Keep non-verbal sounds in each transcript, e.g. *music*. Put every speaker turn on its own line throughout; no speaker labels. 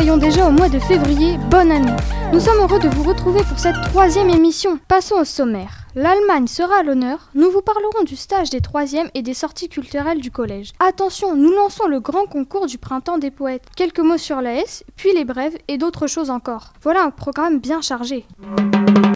soyons déjà au mois de février, bonne année. Nous sommes heureux de vous retrouver pour cette troisième émission. Passons au sommaire. L'Allemagne sera à l'honneur. Nous vous parlerons du stage des troisièmes et des sorties culturelles du collège. Attention, nous lançons le grand concours du printemps des poètes. Quelques mots sur la S, puis les brèves et d'autres choses encore. Voilà un programme bien chargé.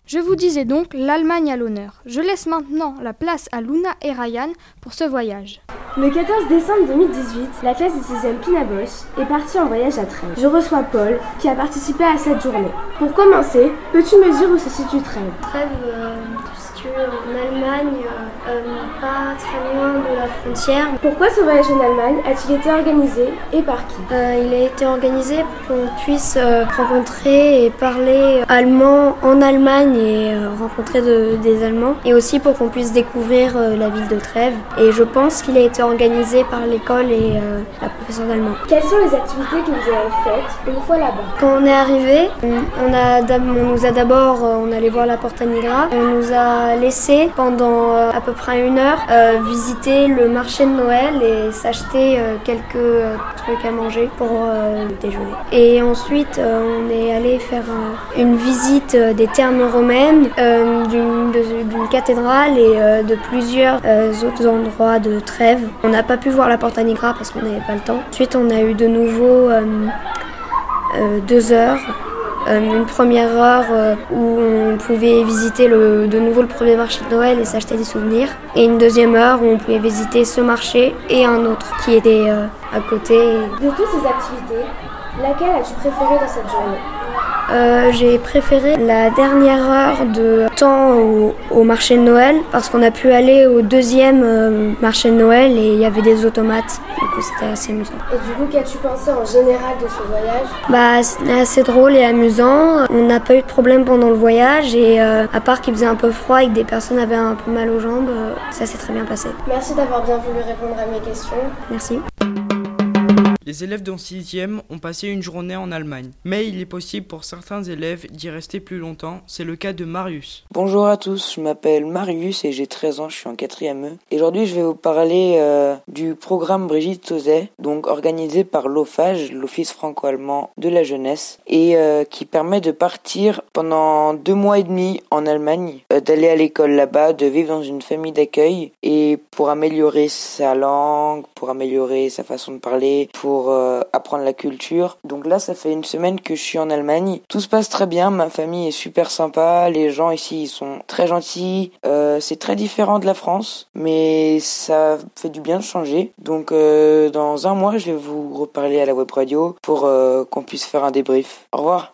Je vous disais donc l'Allemagne à l'honneur. Je laisse maintenant la place à Luna et Ryan pour ce voyage.
Le 14 décembre 2018, la classe des 6e Pinabosch est partie en voyage à Trèves. Je reçois Paul, qui a participé à cette journée. Pour commencer, peux-tu me dire où se situe Trèves?
Trèves, euh, en Allemagne, euh, euh, pas très loin de la frontière.
Pourquoi ce voyage en Allemagne a-t-il été organisé et par qui?
Euh, Il a été organisé pour qu'on puisse rencontrer et parler allemand en Allemagne et rencontrer des Allemands et aussi pour qu'on puisse découvrir la ville de Trèves. Et je pense qu'il a été organisé par l'école et la professeure d'allemand.
Quelles sont les activités que vous avez faites une fois là-bas?
Quand on est arrivé, on, a, on nous a d'abord, on allait voir la Porta Nigra, on nous a laissé pendant euh, à peu près une heure euh, visiter le marché de Noël et s'acheter euh, quelques trucs à manger pour le déjeuner. Et ensuite, on est allé faire une visite des thermes romaines, d'une cathédrale et de plusieurs autres endroits de Trèves. On n'a pas pu voir la Porta Nigra parce qu'on n'avait pas le temps. Ensuite, on a eu de nouveau deux heures euh, une première heure euh, où on pouvait visiter de nouveau le premier marché de Noël et s'acheter des souvenirs. Et une deuxième heure où on pouvait visiter ce marché et un autre qui était euh, à côté.
De toutes ces activités, laquelle as-tu préférée dans cette journée?
Euh, j'ai préféré la dernière heure de temps au, marché de Noël parce qu'on a pu aller au deuxième euh, marché de Noël et il y avait des automates. Du coup, c'était assez amusant.
Et du coup, qu'as-tu pensé en général de ce voyage?
Bah, c'était assez drôle et amusant. On n'a pas eu de problème pendant le voyage et euh, à part qu'il faisait un peu froid et que des personnes avaient un peu mal aux jambes, ça s'est très bien passé.
Merci d'avoir bien voulu répondre à mes questions.
Merci.
Les élèves de 6e ont passé une journée en Allemagne, mais il est possible pour certains élèves d'y rester plus longtemps, c'est le cas de Marius.
Bonjour à tous, je m'appelle Marius et j'ai 13 ans, je suis en 4e E. Aujourd'hui je vais vous parler euh, du programme Brigitte Sauzet, donc organisé par l'OFAGE, l'Office franco-allemand de la jeunesse, et euh, qui permet de partir pendant deux mois et demi en Allemagne, euh, d'aller à l'école là-bas, de vivre dans une famille d'accueil, et pour améliorer sa langue, pour améliorer sa façon de parler, pour euh, apprendre la culture. Donc là, ça fait une semaine que je suis en Allemagne. Tout se passe très bien, ma famille est super sympa, les gens ici ils sont très gentils. Euh, c'est très différent de la France, mais ça fait du bien de changer. Donc euh, dans un mois, je vais vous reparler à la web radio pour qu'on puisse faire un débrief. Au revoir.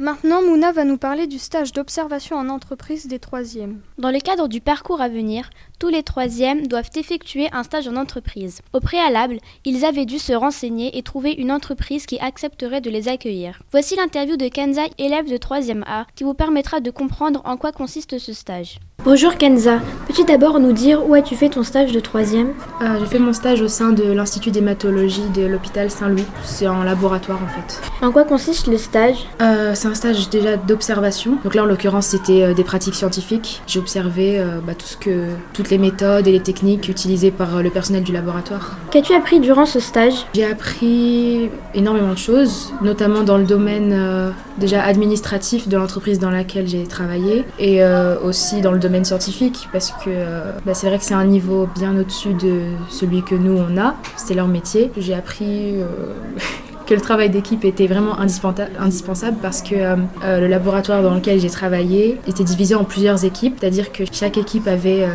Maintenant, Mouna va nous parler du stage d'observation en entreprise des troisièmes.
Dans le cadre du parcours à venir, tous les troisièmes doivent effectuer un stage en entreprise. Au préalable, ils avaient dû se renseigner et trouver une entreprise qui accepterait de les accueillir. Voici l'interview de Kenza, élève de 3e A, qui vous permettra de comprendre en quoi consiste ce stage.
Bonjour Kenza, peux-tu d'abord nous dire où as-tu fait ton stage de troisième?
Euh, J'ai fait mon stage au sein de l'Institut d'hématologie de l'hôpital Saint-Louis. C'est en laboratoire en fait.
En quoi consiste le stage?
Euh, C'est un stage déjà d'observation. Donc là en l'occurrence c'était euh, des pratiques scientifiques. J'ai observé bah, tout ce que, toutes les méthodes et les techniques utilisées par le personnel du laboratoire.
Qu'as-tu appris durant ce stage?
J'ai appris énormément de choses, notamment dans le domaine déjà administratif de l'entreprise dans laquelle j'ai travaillé et aussi dans le domaine scientifique parce que euh, bah, c'est vrai que c'est un niveau bien au-dessus de celui que nous on a. C'est leur métier. J'ai appris euh, *laughs* que le travail d'équipe était vraiment indispensable parce que euh, le laboratoire dans lequel j'ai travaillé était divisé en plusieurs équipes, c'est-à-dire que chaque équipe avait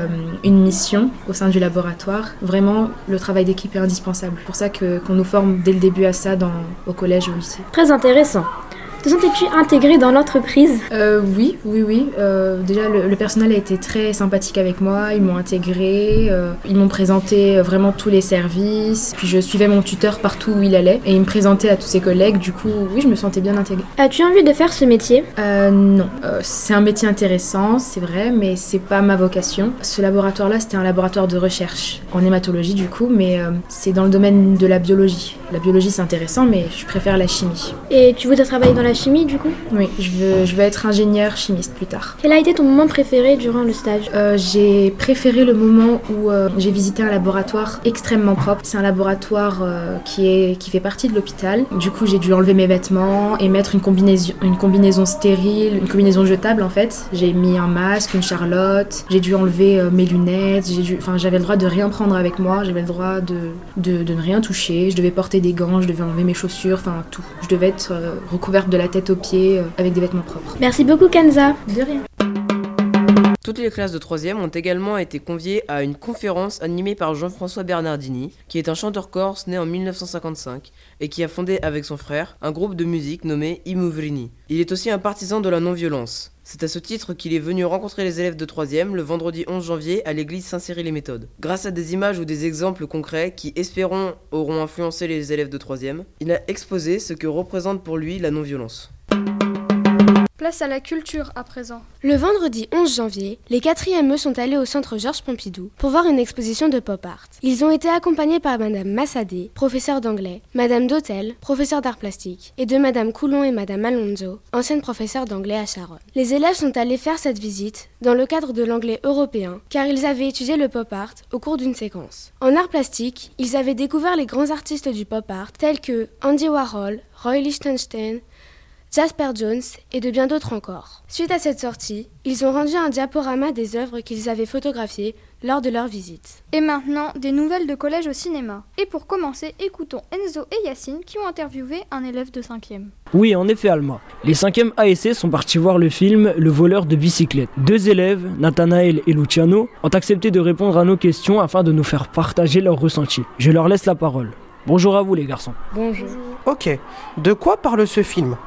une mission au sein du laboratoire. Vraiment, le travail d'équipe est indispensable. C'est pour ça qu'on nous forme dès le début à ça dans, au collège ou au lycée.
Très intéressant. Te sentais-tu intégré dans l'entreprise?
Euh, Oui, oui, oui. Euh, déjà, le, personnel a été très sympathique avec moi. Ils m'ont intégré. Euh, ils m'ont présenté vraiment tous les services. Puis je suivais mon tuteur partout où il allait. Et il me présentait à tous ses collègues. Du coup, oui, je me sentais bien intégrée.
As-tu envie de faire ce métier?
Non. c'est un métier intéressant, c'est vrai, mais c'est pas ma vocation. Ce laboratoire-là, c'était un laboratoire de recherche en hématologie, du coup, mais c'est dans le domaine de la biologie. La biologie, c'est intéressant, mais je préfère la chimie.
Et tu voudrais travailler dans la chimie du coup
Oui, je veux, je veux être ingénieur chimiste plus tard.
Quel a été ton moment préféré durant le stage
euh, J'ai préféré le moment où euh, j'ai visité un laboratoire extrêmement propre. C'est un laboratoire euh, qui, est, qui fait partie de l'hôpital. Du coup, j'ai dû enlever mes vêtements et mettre une combinaison, une combinaison stérile, une combinaison jetable en fait. J'ai mis un masque, une charlotte, j'ai dû enlever mes lunettes, enfin, j'avais le droit de rien prendre avec moi, j'avais le droit de, de, de, ne rien toucher, je devais porter des gants, je devais enlever mes chaussures, enfin tout. Je devais être recouverte de la tête aux pieds avec des vêtements propres.
Merci beaucoup Kenza.
De rien.
Toutes les classes de 3 ont également été conviées à une conférence animée par Jean-François Bernardini, qui est un chanteur corse né en 1955 et qui a fondé avec son frère un groupe de musique nommé Imuvrini. Il est aussi un partisan de la non-violence. C'est à ce titre qu'il est venu rencontrer les élèves de 3 le vendredi 11 janvier à l'église Saint-Cyril-les-Méthodes. Grâce à des images ou des exemples concrets qui, espérons, auront influencé les élèves de 3 il a exposé ce que représente pour lui la non-violence.
Place à la culture à présent.
Le vendredi 11 janvier, les 4e sont allés au centre Georges Pompidou pour voir une exposition de pop art. Ils ont été accompagnés par Madame Massadé, professeure d'anglais, Madame Dautel, professeure d'art plastique, et de Madame Coulon et Madame Alonso, ancienne professeure d'anglais à Charonne. Les élèves sont allés faire cette visite dans le cadre de l'anglais européen, car ils avaient étudié le pop art au cours d'une séquence. En art plastique, ils avaient découvert les grands artistes du pop art tels que Andy Warhol, Roy Lichtenstein, Jasper Jones et de bien d'autres encore. Suite à cette sortie, ils ont rendu un diaporama des œuvres qu'ils avaient photographiées lors de leur visite.
Et maintenant, des nouvelles de collège au cinéma. Et pour commencer, écoutons Enzo et Yacine qui ont interviewé un élève de 5e.
Oui, en effet, Alma. Les 5e ASC sont partis voir le film Le voleur de bicyclette. Deux élèves, Nathanaël et Luciano, ont accepté de répondre à nos questions afin de nous faire partager leurs ressentis. Je leur laisse la parole. Bonjour à vous les garçons.
Bonjour. Ok, de quoi parle ce film?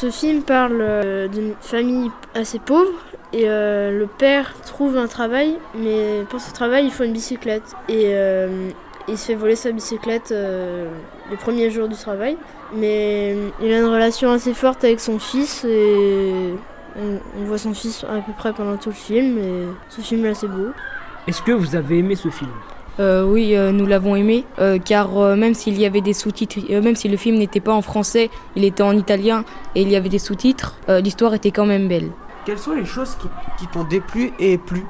Ce film parle euh, d'une famille assez pauvre et euh, le père trouve un travail, mais pour ce travail il faut une bicyclette. Et euh, il se fait voler sa bicyclette les premiers jours du travail. Mais il a une relation assez forte avec son fils et on, voit son fils à peu près pendant tout le film et ce film est assez beau.
Est-ce que vous avez aimé ce film?
Euh, oui, euh, nous l'avons aimé, euh, car même s'il y avait des sous-titres, même si le film n'était pas en français, il était en italien et il y avait des sous-titres, l'histoire était quand même belle.
Quelles sont les choses qui, t'ont déplu et plu?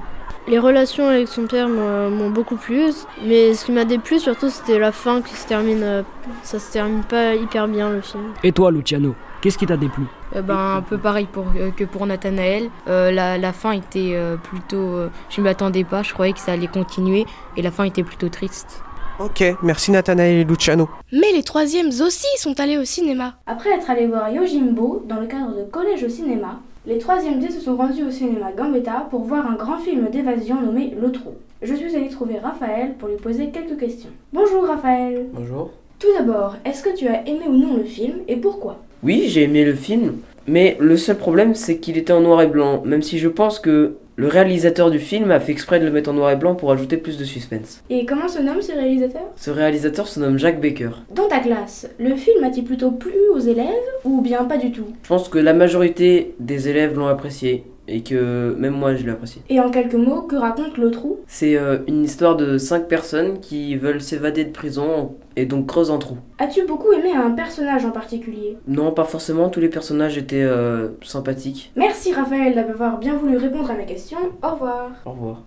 Les relations avec son père m'ont beaucoup plu, mais ce qui m'a déplu surtout c'était la fin qui se termine, ça se termine pas hyper bien le film.
Et toi Luciano Qu'est-ce qui t'a déplu?
Euh, ben, Un peu pareil pour, euh, que pour Nathanaël. Euh, la, fin était plutôt. je ne m'attendais pas, je croyais que ça allait continuer, et la fin était plutôt triste.
Ok, merci Nathanaël et Luciano.
Mais les troisièmes aussi sont allés au cinéma.
Après être allés voir Yojimbo dans le cadre de Collège au cinéma, les troisièmes D se sont rendus au cinéma Gambetta pour voir un grand film d'évasion nommé Le Trou. Je suis allée trouver Raphaël pour lui poser quelques questions. Bonjour Raphaël.
Bonjour.
Tout d'abord, est-ce que tu as aimé ou non le film et pourquoi?
Oui, j'ai aimé le film, mais le seul problème c'est qu'il était en noir et blanc, même si je pense que le réalisateur du film a fait exprès de le mettre en noir et blanc pour ajouter plus de suspense.
Et comment se nomme ce réalisateur?
Ce réalisateur se nomme Jacques Baker.
Dans ta classe, le film a-t-il plutôt plu aux élèves ou bien pas du tout?
Je pense que la majorité des élèves l'ont apprécié et que même moi je l'ai apprécié.
Et en quelques mots, que raconte le trou?
C'est euh, une histoire de cinq personnes qui veulent s'évader de prison et donc creusent un trou.
As-tu beaucoup aimé un personnage en particulier?
Non, pas forcément, tous les personnages étaient euh, sympathiques.
Merci Raphaël d'avoir bien voulu répondre à mes questions. Au revoir.
Au revoir.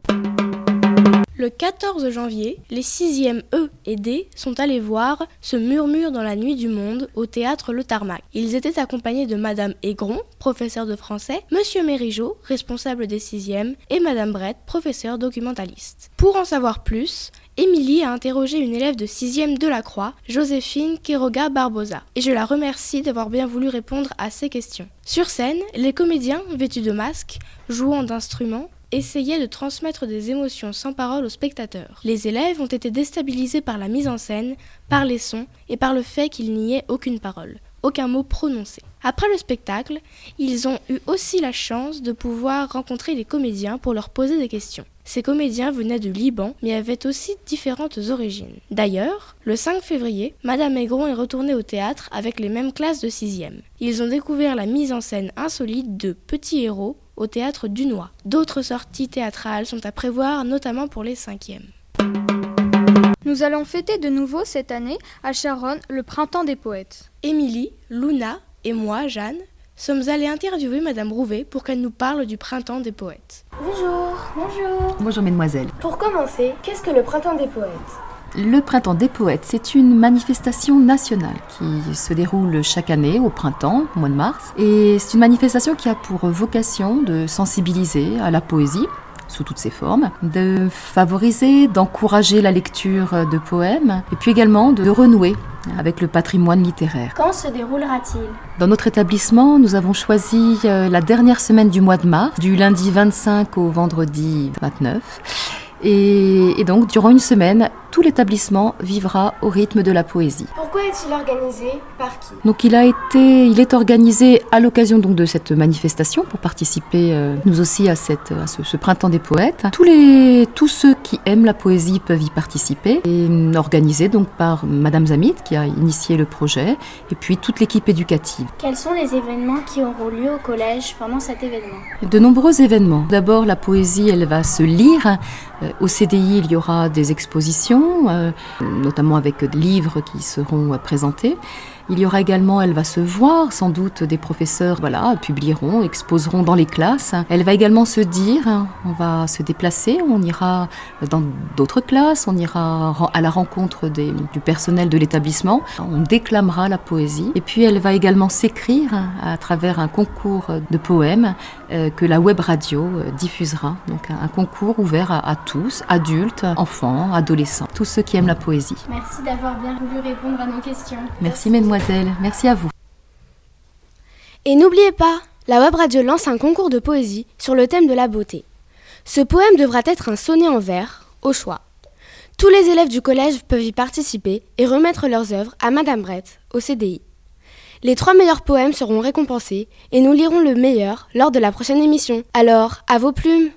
Le 14 janvier, les 6e E et D sont allés voir Ce murmure dans la nuit du monde au théâtre Le Tarmac. Ils étaient accompagnés de Madame Aigron, professeur de français, Monsieur Mérigeau, responsable des 6e, et Madame Brett, professeur documentaliste. Pour en savoir plus, Émilie a interrogé une élève de 6e de la Croix, Joséphine Quiroga Barbosa, et je la remercie d'avoir bien voulu répondre à ces questions. Sur scène, les comédiens, vêtus de masques, jouant d'instruments, essayaient de transmettre des émotions sans parole aux spectateurs. Les élèves ont été déstabilisés par la mise en scène, par les sons et par le fait qu'il n'y ait aucune parole, aucun mot prononcé. Après le spectacle, ils ont eu aussi la chance de pouvoir rencontrer les comédiens pour leur poser des questions. Ces comédiens venaient du Liban, mais avaient aussi différentes origines. D'ailleurs, le 5 février, Madame Aigron est retournée au théâtre avec les mêmes classes de 6e. Ils ont découvert la mise en scène insolite de Petits Héros au théâtre Dunois. D'autres sorties théâtrales sont à prévoir, notamment pour les cinquièmes.
Nous allons fêter de nouveau cette année à Charonne le printemps des poètes.
Émilie, Luna, et moi, Jeanne, sommes allés interviewer Madame Rouvet pour qu'elle nous parle du printemps des poètes.
Bonjour, bonjour.
Bonjour mesdemoiselles.
Pour commencer, qu'est-ce que le printemps des poètes?
Le Printemps des Poètes, c'est une manifestation nationale qui se déroule chaque année au printemps, au mois de mars. Et c'est une manifestation qui a pour vocation de sensibiliser à la poésie, sous toutes ses formes, de favoriser, d'encourager la lecture de poèmes, et puis également de renouer avec le patrimoine littéraire.
Quand se déroulera-t-il?
Dans notre établissement, nous avons choisi euh, la dernière semaine du mois de mars, du lundi 25 au vendredi 29. Et, donc, durant une semaine, tout l'établissement vivra au rythme de la poésie.
Pourquoi est-il organisé? Par qui?
Donc, il a été, il est organisé à l'occasion donc de cette manifestation pour participer euh, nous aussi à cette, à ce, printemps des poètes. Tous les, tous ceux qui aiment la poésie peuvent y participer. Et organisé donc par Madame Zamit qui a initié le projet, et puis toute l'équipe éducative.
Quels sont les événements qui auront lieu au collège pendant cet événement?
De nombreux événements. D'abord, la poésie, elle va se lire. Euh, au CDI, il y aura des expositions, notamment avec des livres qui seront présentés. Il y aura également, elle va se voir, sans doute des professeurs voilà, publieront, exposeront dans les classes. Elle va également se dire, on va se déplacer, on ira dans d'autres classes, on ira à la rencontre des, du personnel de l'établissement, on déclamera la poésie. Et puis elle va également s'écrire à travers un concours de poèmes euh, que la web radio euh, diffusera. Donc un, concours ouvert à, à, tous, adultes, enfants, adolescents, tous ceux qui aiment la poésie.
Merci d'avoir bien voulu répondre à nos questions.
Merci, Merci Merci à vous.
Et n'oubliez pas, la web radio lance un concours de poésie sur le thème de la beauté. Ce poème devra être un sonnet en vers, au choix. Tous les élèves du collège peuvent y participer et remettre leurs œuvres à Madame Brett, au CDI. Les trois meilleurs poèmes seront récompensés et nous lirons le meilleur lors de la prochaine émission. Alors, à vos plumes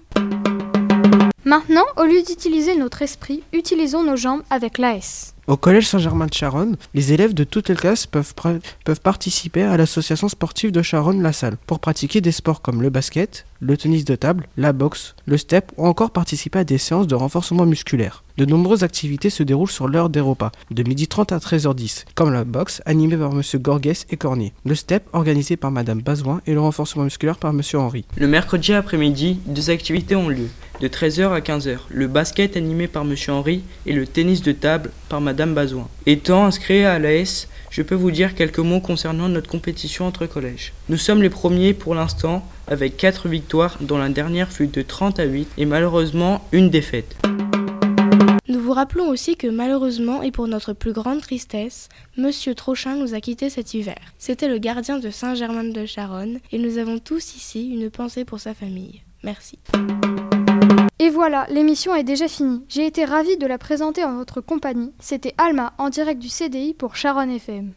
Maintenant, au lieu d'utiliser notre esprit, utilisons nos jambes avec l'AS.
Au Collège Saint-Germain de Charonne, les élèves de toutes les classes peuvent, participer à l'association sportive de Charonne-La Salle pour pratiquer des sports comme le basket, le tennis de table, la boxe, le step ou encore participer à des séances de renforcement musculaire. De nombreuses activités se déroulent sur l'heure des repas, de 12h30 à 13h10, comme la boxe animée par M. Gorges et Cornier, le step organisé par Mme Bazoin et le renforcement musculaire par M. Henry.
Le mercredi après-midi, deux activités ont lieu de 13h à 15h, le basket animé par M. Henry et le tennis de table par Mme Bazoin. Étant inscrit à l'AS, je peux vous dire quelques mots concernant notre compétition entre collèges. Nous sommes les premiers pour l'instant avec 4 victoires dont la dernière fut de 30 à 8 et malheureusement une défaite.
Nous vous rappelons aussi que malheureusement et pour notre plus grande tristesse, Monsieur Trochin nous a quittés cet hiver. C'était le gardien de Saint-Germain de Charonne et nous avons tous ici une pensée pour sa famille. Merci.
Et voilà, l'émission est déjà finie. J'ai été ravie de la présenter en votre compagnie. C'était Alma en direct du CDI pour Sharon FM.